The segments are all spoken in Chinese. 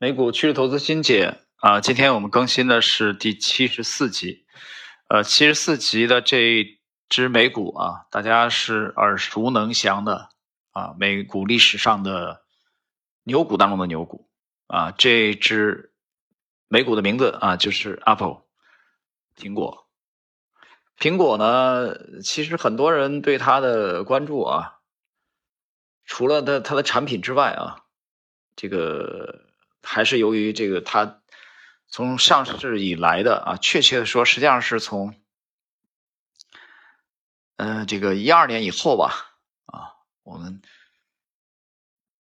美股趋势投资新解啊，今天我们更新的是第七十四集，呃，七十四集的这只美股啊，大家是耳熟能详的啊，美股历史上的牛股当中的牛股啊，这只美股的名字啊就是 Apple，苹果。苹果呢，其实很多人对它的关注啊，除了它它的产品之外啊，这个。还是由于这个，它从上市以来的啊，确切的说，实际上是从，嗯，这个一二年以后吧，啊，我们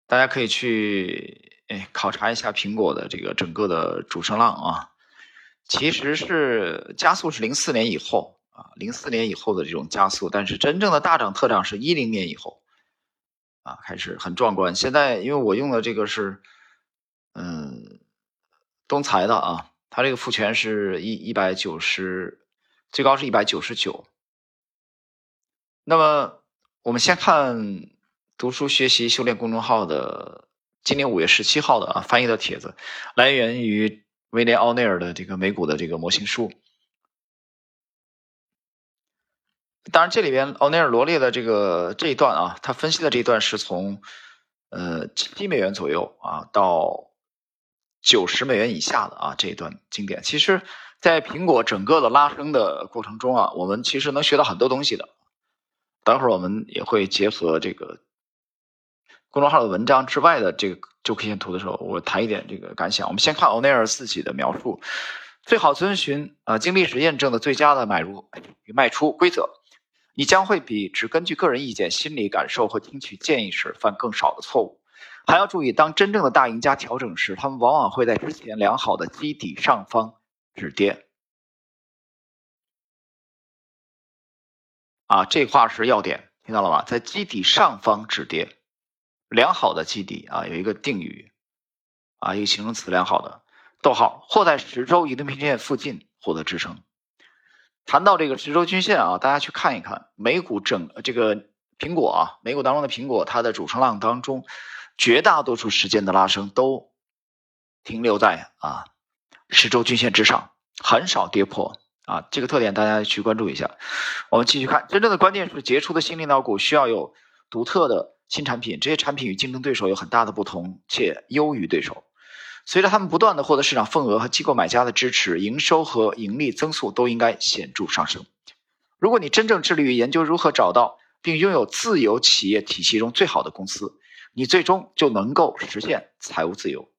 大家可以去哎考察一下苹果的这个整个的主升浪啊，其实是加速是零四年以后啊，零四年以后的这种加速，但是真正的大涨特涨是一零年以后，啊，开始很壮观。现在因为我用的这个是。嗯，东财的啊，它这个复权是一一百九十，最高是一百九十九。那么我们先看读书学习修炼公众号的今年五月十七号的啊翻译的帖子，来源于威廉奥内尔的这个美股的这个模型书。当然，这里边奥内尔罗列的这个这一段啊，他分析的这一段是从呃七美元左右啊到。九十美元以下的啊这一段经典，其实，在苹果整个的拉升的过程中啊，我们其实能学到很多东西的。等会儿我们也会结合这个公众号的文章之外的这个周 K 线图的时候，我谈一点这个感想。我们先看欧内尔自己的描述：最好遵循啊经历史验证的最佳的买入与卖出规则，你将会比只根据个人意见、心理感受和听取建议时犯更少的错误。还要注意，当真正的大赢家调整时，他们往往会在之前良好的基底上方止跌。啊，这话是要点，听到了吗？在基底上方止跌，良好的基底啊，有一个定语，啊，一个形容词，良好的，逗号，或在十周移动平均线附近获得支撑。谈到这个十周均线啊，大家去看一看美股整这个苹果啊，美股当中的苹果，它的主升浪当中。绝大多数时间的拉升都停留在啊十周均线之上，很少跌破啊。这个特点大家去关注一下。我们继续看，真正的关键是杰出的新领导股需要有独特的新产品，这些产品与竞争对手有很大的不同，且优于对手。随着他们不断的获得市场份额和机构买家的支持，营收和盈利增速都应该显著上升。如果你真正致力于研究如何找到并拥有自由企业体系中最好的公司。你最终就能够实现财务自由。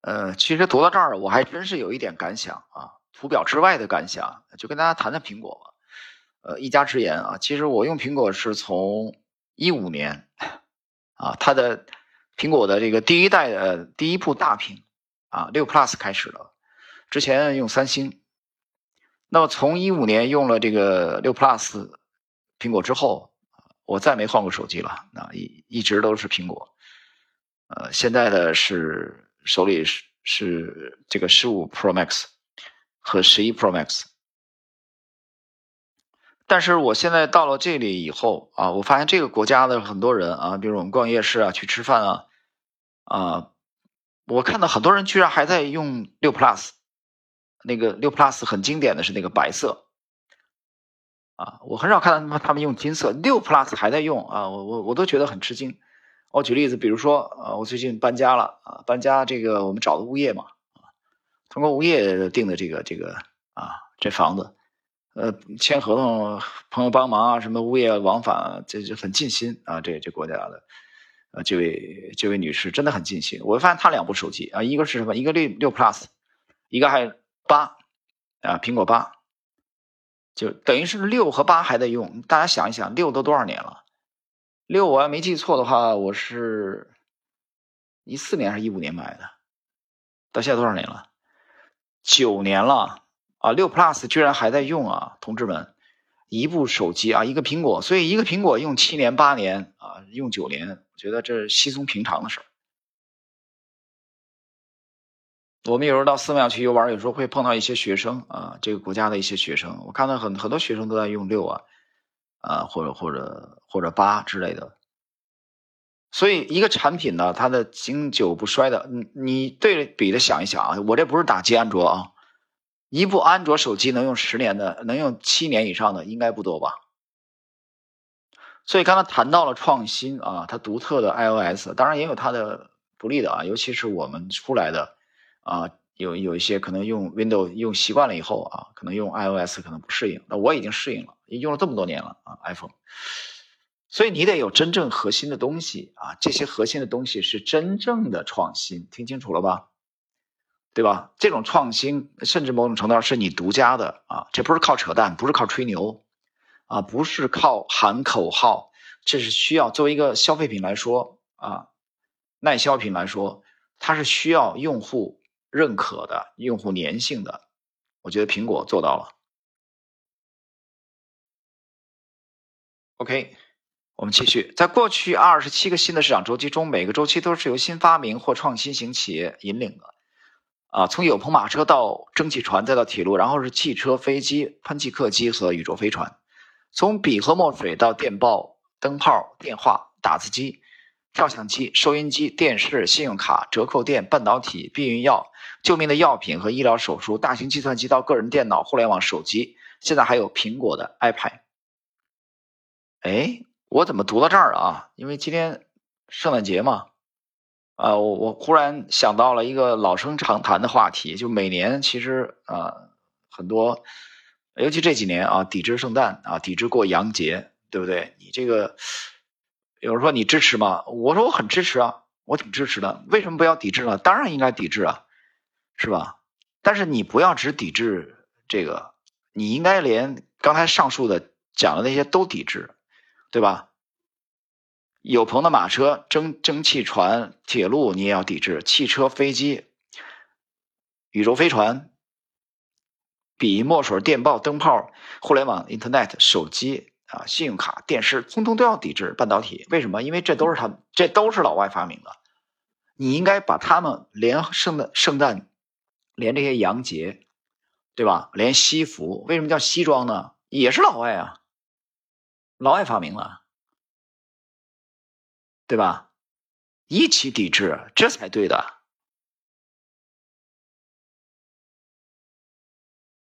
呃，其实读到这儿，我还真是有一点感想啊，图表之外的感想，就跟大家谈谈苹果吧。呃，一家之言啊，其实我用苹果是从一五年啊，它的苹果的这个第一代的第一部大屏啊，六 Plus 开始的，之前用三星。那么从一五年用了这个六 Plus 苹果之后。我再没换过手机了，那一一直都是苹果。呃，现在的是手里是是这个十五 Pro Max 和十一 Pro Max。但是我现在到了这里以后啊，我发现这个国家的很多人啊，比如我们逛夜市啊、去吃饭啊，啊，我看到很多人居然还在用六 Plus，那个六 Plus 很经典的是那个白色。啊，我很少看到他们他们用金色六 Plus 还在用啊，我我我都觉得很吃惊。我举例子，比如说，呃，我最近搬家了啊，搬家这个我们找的物业嘛，啊，通过物业定的这个这个啊，这房子，呃，签合同，朋友帮忙啊，什么物业往返，这就很尽心啊，这这国家的，呃，这位这位女士真的很尽心。我发现她两部手机啊，一个是什么？一个六六 Plus，一个还八啊，苹果八。就等于是六和八还在用，大家想一想，六都多少年了？六我要没记错的话，我是一四年还是一五年买的，到现在多少年了？九年了啊！六 Plus 居然还在用啊，同志们，一部手机啊，一个苹果，所以一个苹果用七年八年啊，用九年，我觉得这是稀松平常的事儿。我们有时候到寺庙去游玩，有时候会碰到一些学生啊，这个国家的一些学生，我看到很很多学生都在用六啊，啊或者或者或者八之类的，所以一个产品呢，它的经久不衰的，你你对比的想一想啊，我这不是打击安卓啊，一部安卓手机能用十年的，能用七年以上的应该不多吧？所以刚才谈到了创新啊，它独特的 iOS，当然也有它的不利的啊，尤其是我们出来的啊，有有一些可能用 Windows 用习惯了以后啊，可能用 iOS 可能不适应，那我已经适应了，用了这么多年了啊，iPhone。所以你得有真正核心的东西啊，这些核心的东西是真正的创新，听清楚了吧？对吧？这种创新甚至某种程度上是你独家的啊，这不是靠扯淡，不是靠吹牛，啊，不是靠喊口号，这是需要作为一个消费品来说啊，耐销品来说，它是需要用户认可的、用户粘性的。我觉得苹果做到了。OK。我们继续，在过去二十七个新的市场周期中，每个周期都是由新发明或创新型企业引领的。啊，从有棚马车到蒸汽船，再到铁路，然后是汽车、飞机、喷气客机和宇宙飞船。从笔和墨水到电报、灯泡、电话、打字机、照相机、收音机、电视、信用卡、折扣店、半导体、避孕药、救命的药品和医疗手术，大型计算机到个人电脑、互联网手机，现在还有苹果的 iPad。哎。我怎么读到这儿啊？因为今天圣诞节嘛，啊，我我忽然想到了一个老生常谈的话题，就每年其实啊，很多，尤其这几年啊，抵制圣诞啊，抵制过洋节，对不对？你这个有人说你支持吗？我说我很支持啊，我挺支持的。为什么不要抵制呢？当然应该抵制啊，是吧？但是你不要只抵制这个，你应该连刚才上述的讲的那些都抵制。对吧？有朋的马车、蒸蒸汽船、铁路你也要抵制；汽车、飞机、宇宙飞船、笔、墨水、电报、灯泡、互联网、Internet、手机啊、信用卡、电视，通通都要抵制。半导体为什么？因为这都是他们，这都是老外发明的。你应该把他们连圣诞、圣诞，连这些洋节，对吧？连西服，为什么叫西装呢？也是老外啊。老外发明了，对吧？一起抵制，这才对的，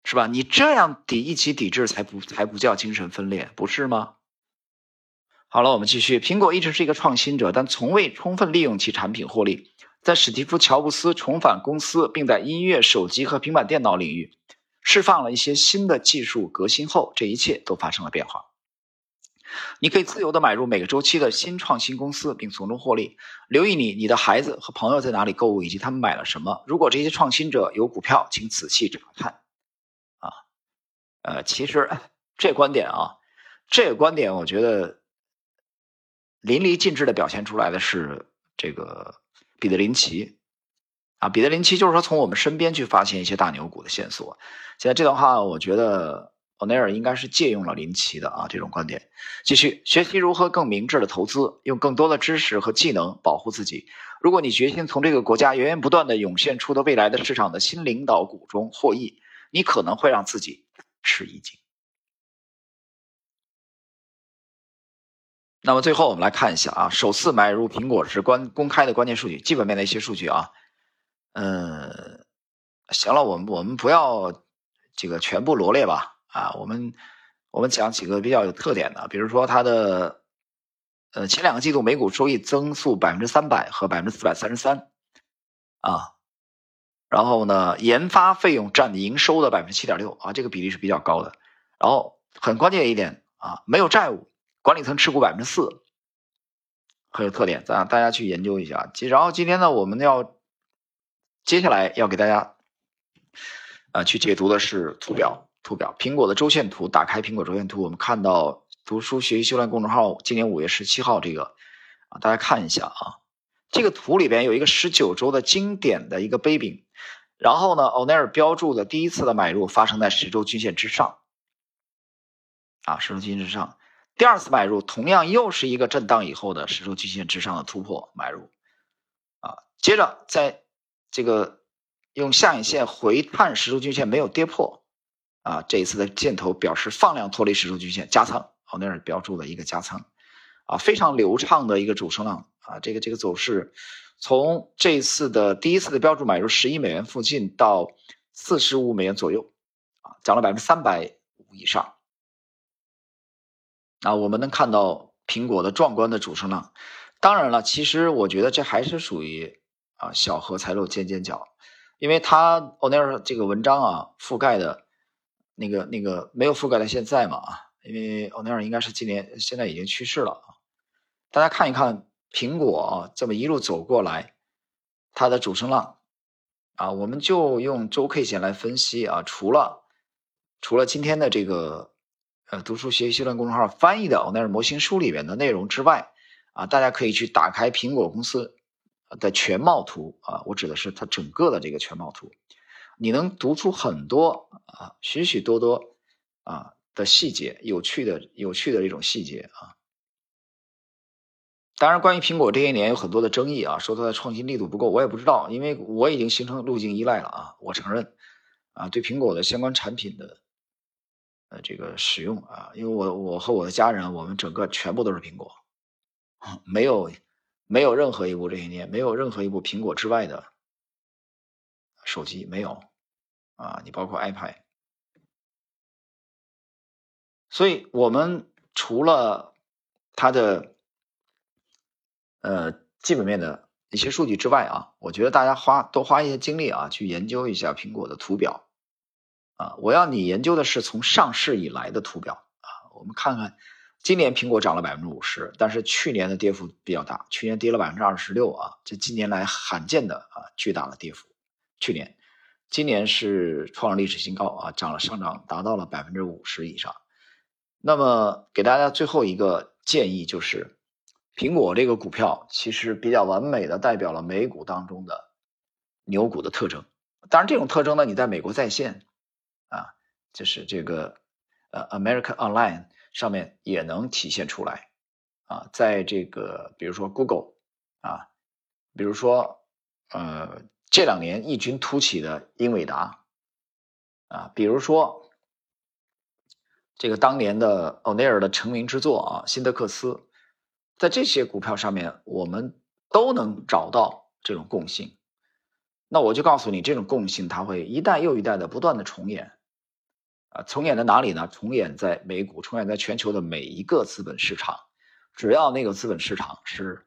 是吧？你这样抵一起抵制，才不才不叫精神分裂，不是吗？好了，我们继续。苹果一直是一个创新者，但从未充分利用其产品获利。在史蒂夫·乔布斯重返公司，并在音乐、手机和平板电脑领域释放了一些新的技术革新后，这一切都发生了变化。你可以自由的买入每个周期的新创新公司，并从中获利。留意你、你的孩子和朋友在哪里购物，以及他们买了什么。如果这些创新者有股票，请仔细查看。呃，其实 这观点啊，这个观点，我觉得淋漓尽致的表现出来的是这个彼得林奇。啊，彼得林奇就是说从我们身边去发现一些大牛股的线索。现在这段话，我觉得。欧内尔应该是借用了林奇的啊这种观点，继续学习如何更明智的投资，用更多的知识和技能保护自己。如果你决心从这个国家源源不断的涌现出的未来的市场的新领导股中获益，你可能会让自己吃一惊。那么最后我们来看一下啊，首次买入苹果是关公开的关键数据，基本面的一些数据啊。嗯，行了，我们我们不要这个全部罗列吧。啊，我们我们讲几个比较有特点的，比如说它的呃前两个季度每股收益增速百分之三百和百分之四百三十三啊，然后呢研发费用占营收的百分之七点六啊，这个比例是比较高的。然后很关键一点啊，没有债务，管理层持股百分之四，很有特点，咱大家去研究一下。然后今天呢，我们要接下来要给大家啊去解读的是图表。图表，苹果的周线图，打开苹果周线图，我们看到读书学习修炼公众号今年五月十七号这个啊，大家看一下啊，这个图里边有一个十九周的经典的一个杯柄，然后呢，欧奈尔标注的第一次的买入发生在十周均线之上，啊，十周均线之上，第二次买入同样又是一个震荡以后的十周均线之上的突破买入，啊，接着在这个用下影线回探十周均线没有跌破。啊，这一次的箭头表示放量脱离十周均线加仓，奥内尔标注了一个加仓，啊，非常流畅的一个主升浪啊，这个这个走势，从这次的第一次的标注买入十一美元附近到四十五美元左右，啊，涨了百分之三百五以上。啊，我们能看到苹果的壮观的主升浪。当然了，其实我觉得这还是属于啊小荷才露尖尖角，因为它欧奈尔这个文章啊覆盖的那个那个没有覆盖到现在嘛啊，因为欧奈尔应该是今年现在已经去世了啊。大家看一看苹果啊，这么一路走过来，它的主升浪啊，我们就用周 K 线来分析啊。除了除了今天的这个呃读书学习论公众号翻译的欧奈尔模型书里面的内容之外，啊，大家可以去打开苹果公司的全貌图啊，我指的是它整个的这个全貌图，你能读出很多啊许许多多啊的细节，有趣的有趣的这种细节啊。当然，关于苹果这些年有很多的争议啊，说它的创新力度不够，我也不知道，因为我已经形成路径依赖了啊。我承认啊，对苹果的相关产品的呃这个使用啊，因为我我和我的家人，我们整个全部都是苹果，没有没有任何一部这些年没有任何一部苹果之外的手机没有啊，你包括 iPad，所以我们除了它的。呃，基本面的一些数据之外啊，我觉得大家花多花一些精力啊，去研究一下苹果的图表啊。我要你研究的是从上市以来的图表啊。我们看看，今年苹果涨了百分之五十，但是去年的跌幅比较大，去年跌了百分之二十六啊，这近年来罕见的啊巨大的跌幅。去年，今年是创了历史新高啊，涨了上涨达到了百分之五十以上。那么给大家最后一个建议就是。苹果这个股票其实比较完美的代表了美股当中的牛股的特征。当然，这种特征呢，你在美国在线啊，就是这个呃，America Online 上面也能体现出来啊。在这个比如说 Google 啊，比如说呃这两年异军突起的英伟达啊，比如说这个当年的奥尼尔的成名之作啊，辛德克斯。在这些股票上面，我们都能找到这种共性。那我就告诉你，这种共性它会一代又一代的不断的重演。啊，重演在哪里呢？重演在美股，重演在全球的每一个资本市场。只要那个资本市场是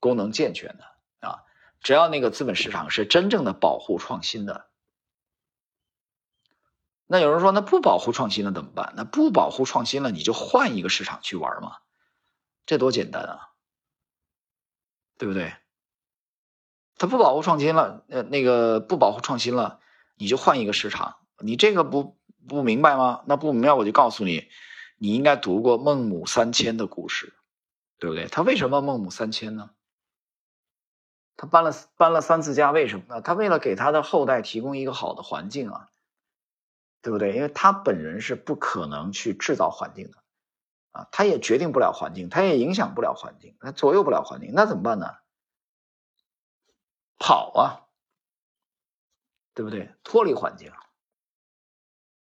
功能健全的啊，只要那个资本市场是真正的保护创新的。那有人说，那不保护创新了怎么办？那不保护创新了，你就换一个市场去玩嘛。这多简单啊，对不对？他不保护创新了，呃，那个不保护创新了，你就换一个市场。你这个不不明白吗？那不明白我就告诉你，你应该读过孟母三迁的故事，对不对？他为什么孟母三迁呢？他搬了搬了三次家，为什么呢？他为了给他的后代提供一个好的环境啊，对不对？因为他本人是不可能去制造环境的。啊，他也决定不了环境，他也影响不了环境，他左右不了环境，那怎么办呢？跑啊，对不对？脱离环境，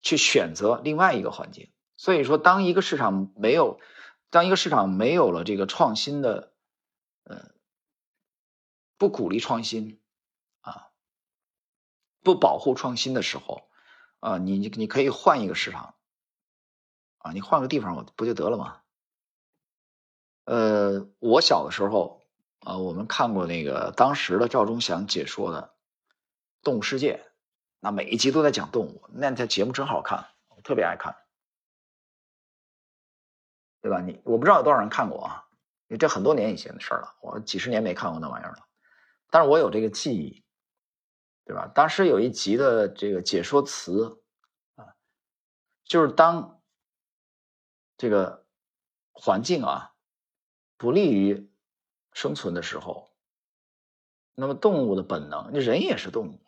去选择另外一个环境。所以说，当一个市场没有，当一个市场没有了这个创新的，呃，不鼓励创新啊，不保护创新的时候，啊，你你你可以换一个市场。你换个地方我不就得了吗？呃，我小的时候啊，我们看过那个当时的赵忠祥解说的《动物世界》，那每一集都在讲动物，那台节目真好看，我特别爱看，对吧？你我不知道有多少人看过啊，因为这很多年以前的事了，我几十年没看过那玩意儿了，但是我有这个记忆，对吧？当时有一集的这个解说词啊，就是当。这个环境啊，不利于生存的时候，那么动物的本能，人也是动物，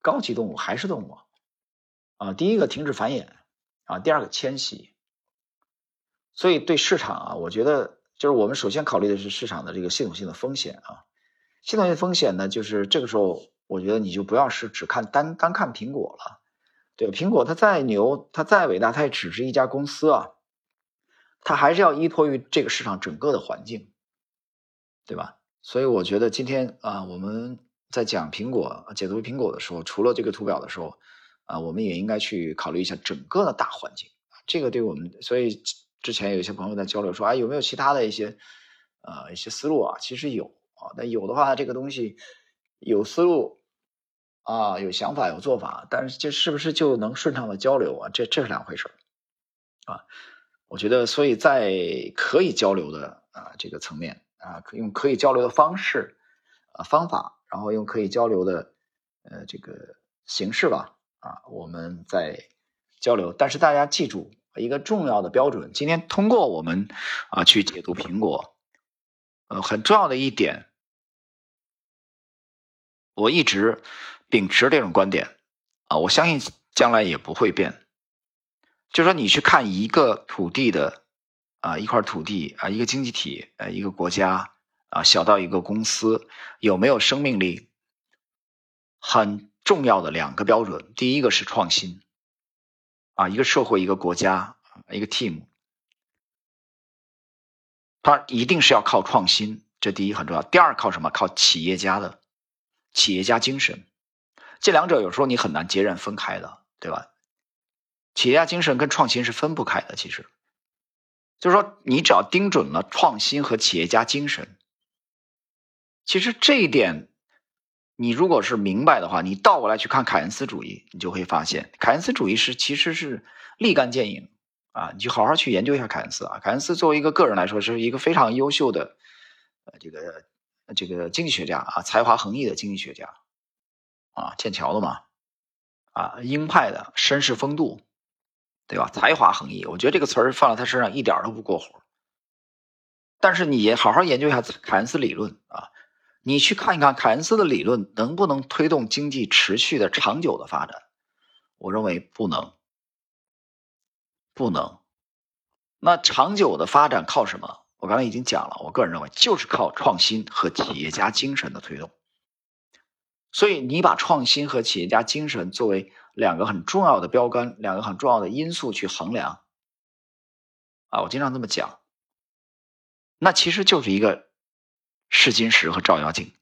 高级动物还是动物啊。第一个停止繁衍啊，第二个迁徙。所以对市场啊，我觉得就是我们首先考虑的是市场的这个系统性的风险啊。系统性风险呢，就是这个时候，我觉得你就不要是只看单单看苹果了。对，苹果它再牛，它再伟大，它也只是一家公司啊。它还是要依托于这个市场整个的环境，对吧？所以我觉得今天啊，我们在讲苹果、解读苹果的时候，除了这个图表的时候，啊，我们也应该去考虑一下整个的大环境。这个对我们，所以之前有一些朋友在交流说，啊，有没有其他的一些呃一些思路啊？其实有啊，那有的话，这个东西有思路啊，有想法，有做法，但是这是不是就能顺畅的交流啊？这这是两回事啊。我觉得，所以在可以交流的啊这个层面啊，可用可以交流的方式啊方法，然后用可以交流的呃这个形式吧啊，我们在交流。但是大家记住。一个重要的标准，今天通过我们啊去解读苹果，呃，很重要的一点，我一直秉持这种观点啊，我相信将来也不会变。就说你去看一个土地的啊一块土地啊一个经济体呃一个国家啊小到一个公司有没有生命力，很重要的两个标准，第一个是创新。啊，一个社会，一个国家，一个 team，它一定是要靠创新，这第一很重要。第二靠什么？靠企业家的企业家精神。这两者有时候你很难截然分开的，对吧？企业家精神跟创新是分不开的。其实，就是说，你只要盯准了创新和企业家精神，其实这一点。你如果是明白的话，你倒过来去看凯恩斯主义，你就会发现，凯恩斯主义是其实是立竿见影啊！你就好好去研究一下凯恩斯啊。凯恩斯作为一个个人来说，是一个非常优秀的呃这个这个经济学家啊，才华横溢的经济学家啊，剑桥的嘛啊，鹰派的绅士风度，对吧？才华横溢，我觉得这个词儿放在他身上一点都不过火。但是你也好好研究一下凯恩斯理论啊。你去看一看凯恩斯的理论能不能推动经济持续的长久的发展？我认为不能，不能。那长久的发展靠什么？我刚才已经讲了，我个人认为就是靠创新和企业家精神的推动。所以你把创新和企业家精神作为两个很重要的标杆，两个很重要的因素去衡量。啊，我经常这么讲，那其实就是一个。试金石和照妖镜，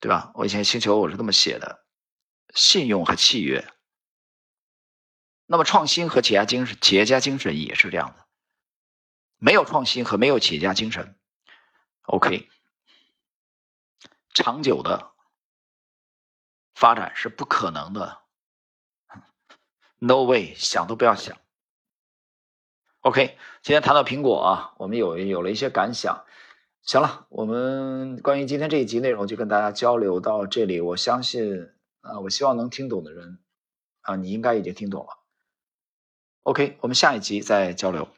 对吧？我以前星球我是这么写的：信用和契约。那么创新和企业家精神，企业家精神也是这样的。没有创新和没有企业家精神，OK，长久的发展是不可能的。No way，想都不要想。OK，今天谈到苹果啊，我们有有了一些感想。行了，我们关于今天这一集内容就跟大家交流到这里。我相信啊，我希望能听懂的人啊，你应该已经听懂了。OK，我们下一集再交流。